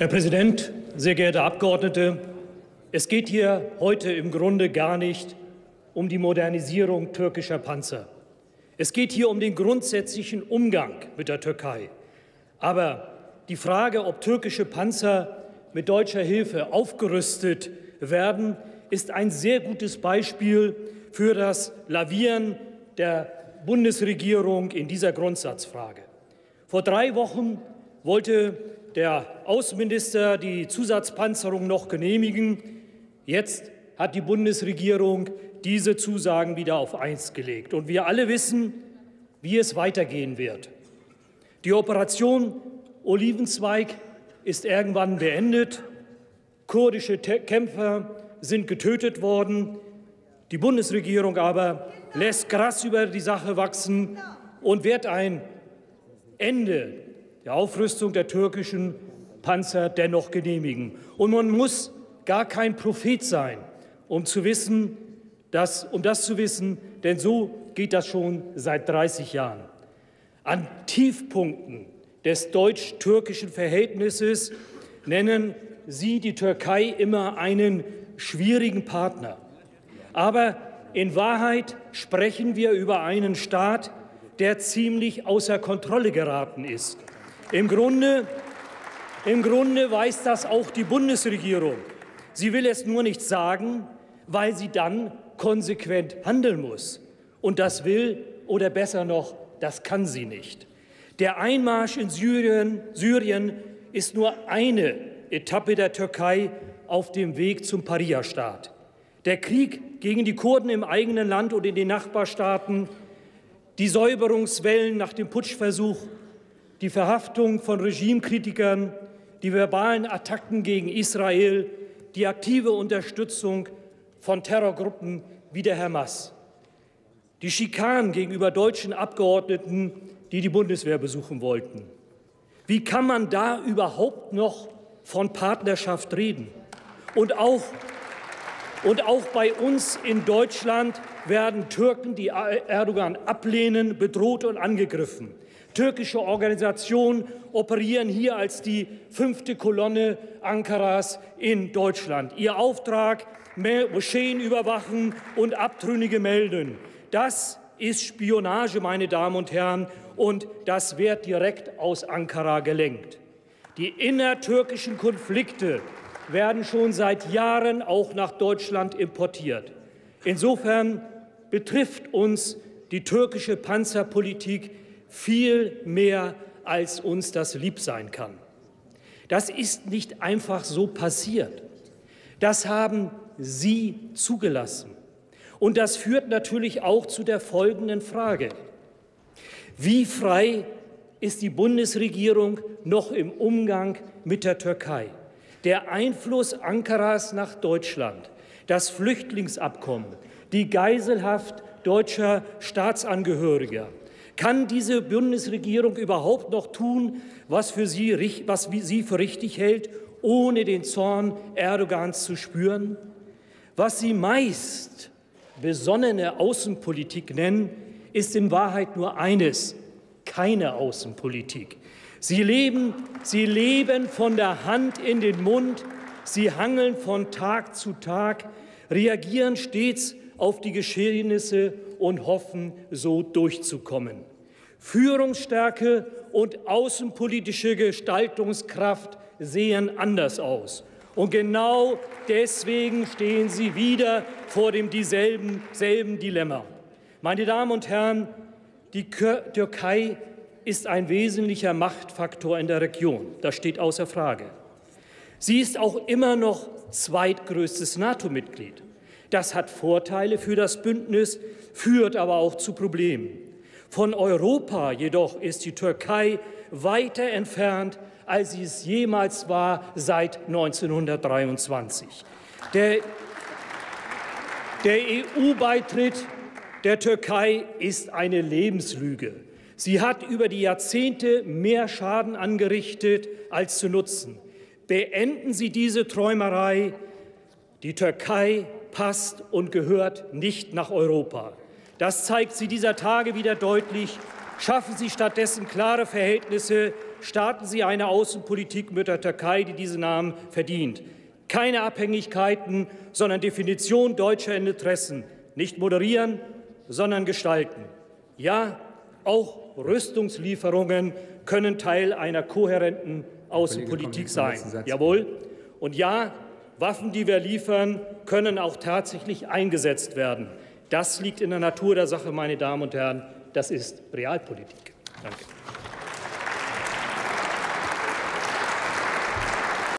Herr Präsident, sehr geehrte Abgeordnete! Es geht hier heute im Grunde gar nicht um die Modernisierung türkischer Panzer. Es geht hier um den grundsätzlichen Umgang mit der Türkei. Aber die Frage, ob türkische Panzer mit deutscher Hilfe aufgerüstet werden, ist ein sehr gutes Beispiel für das Lavieren der Bundesregierung in dieser Grundsatzfrage. Vor drei Wochen wollte der Außenminister die Zusatzpanzerung noch genehmigen. Jetzt hat die Bundesregierung diese Zusagen wieder auf Eis gelegt. Und wir alle wissen, wie es weitergehen wird. Die Operation Olivenzweig ist irgendwann beendet. Kurdische Kämpfer sind getötet worden. Die Bundesregierung aber lässt Gras über die Sache wachsen und wird ein Ende der Aufrüstung der türkischen Panzer dennoch genehmigen. Und man muss gar kein Prophet sein, um zu wissen, dass, um das zu wissen, denn so geht das schon seit 30 Jahren. An Tiefpunkten des deutsch-türkischen Verhältnisses nennen Sie die Türkei immer einen schwierigen Partner. Aber in Wahrheit sprechen wir über einen Staat, der ziemlich außer Kontrolle geraten ist. Im Grunde, Im Grunde weiß das auch die Bundesregierung. Sie will es nur nicht sagen, weil sie dann konsequent handeln muss. Und das will oder besser noch, das kann sie nicht. Der Einmarsch in Syrien, Syrien ist nur eine Etappe der Türkei auf dem Weg zum Paria-Staat. Der Krieg gegen die Kurden im eigenen Land und in den Nachbarstaaten, die Säuberungswellen nach dem Putschversuch die Verhaftung von Regimekritikern, die verbalen Attacken gegen Israel, die aktive Unterstützung von Terrorgruppen wie der Hamas, die Schikanen gegenüber deutschen Abgeordneten, die die Bundeswehr besuchen wollten. Wie kann man da überhaupt noch von Partnerschaft reden? Und auch, und auch bei uns in Deutschland werden Türken, die Erdogan ablehnen, bedroht und angegriffen. Türkische Organisationen operieren hier als die fünfte Kolonne Ankaras in Deutschland. Ihr Auftrag, Moscheen überwachen und Abtrünnige melden. Das ist Spionage, meine Damen und Herren, und das wird direkt aus Ankara gelenkt. Die innertürkischen Konflikte werden schon seit Jahren auch nach Deutschland importiert. Insofern betrifft uns die türkische Panzerpolitik viel mehr, als uns das lieb sein kann. Das ist nicht einfach so passiert. Das haben Sie zugelassen. Und das führt natürlich auch zu der folgenden Frage. Wie frei ist die Bundesregierung noch im Umgang mit der Türkei? Der Einfluss Ankaras nach Deutschland, das Flüchtlingsabkommen, die Geiselhaft deutscher Staatsangehöriger, kann diese Bundesregierung überhaupt noch tun, was, für sie, was sie für richtig hält, ohne den Zorn Erdogans zu spüren? Was sie meist besonnene Außenpolitik nennen, ist in Wahrheit nur eines, keine Außenpolitik. Sie leben, sie leben von der Hand in den Mund, sie hangeln von Tag zu Tag, reagieren stets auf die Geschehnisse und hoffen, so durchzukommen. Führungsstärke und außenpolitische Gestaltungskraft sehen anders aus. Und genau deswegen stehen Sie wieder vor dem dieselben selben Dilemma. Meine Damen und Herren, die Türkei ist ein wesentlicher Machtfaktor in der Region. Das steht außer Frage. Sie ist auch immer noch zweitgrößtes NATO-Mitglied. Das hat Vorteile für das Bündnis, führt aber auch zu Problemen. Von Europa jedoch ist die Türkei weiter entfernt, als sie es jemals war seit 1923. Der, der EU-Beitritt der Türkei ist eine Lebenslüge. Sie hat über die Jahrzehnte mehr Schaden angerichtet als zu nutzen. Beenden Sie diese Träumerei. Die Türkei passt und gehört nicht nach Europa. Das zeigt sie dieser Tage wieder deutlich. Schaffen Sie stattdessen klare Verhältnisse starten Sie eine Außenpolitik mit der Türkei, die diesen Namen verdient. Keine Abhängigkeiten, sondern Definition deutscher Interessen. Nicht moderieren, sondern gestalten. Ja, auch Rüstungslieferungen können Teil einer kohärenten Außenpolitik sein. Jawohl. Und ja, Waffen, die wir liefern, können auch tatsächlich eingesetzt werden. Das liegt in der Natur der Sache, meine Damen und Herren. Das ist Realpolitik. Danke.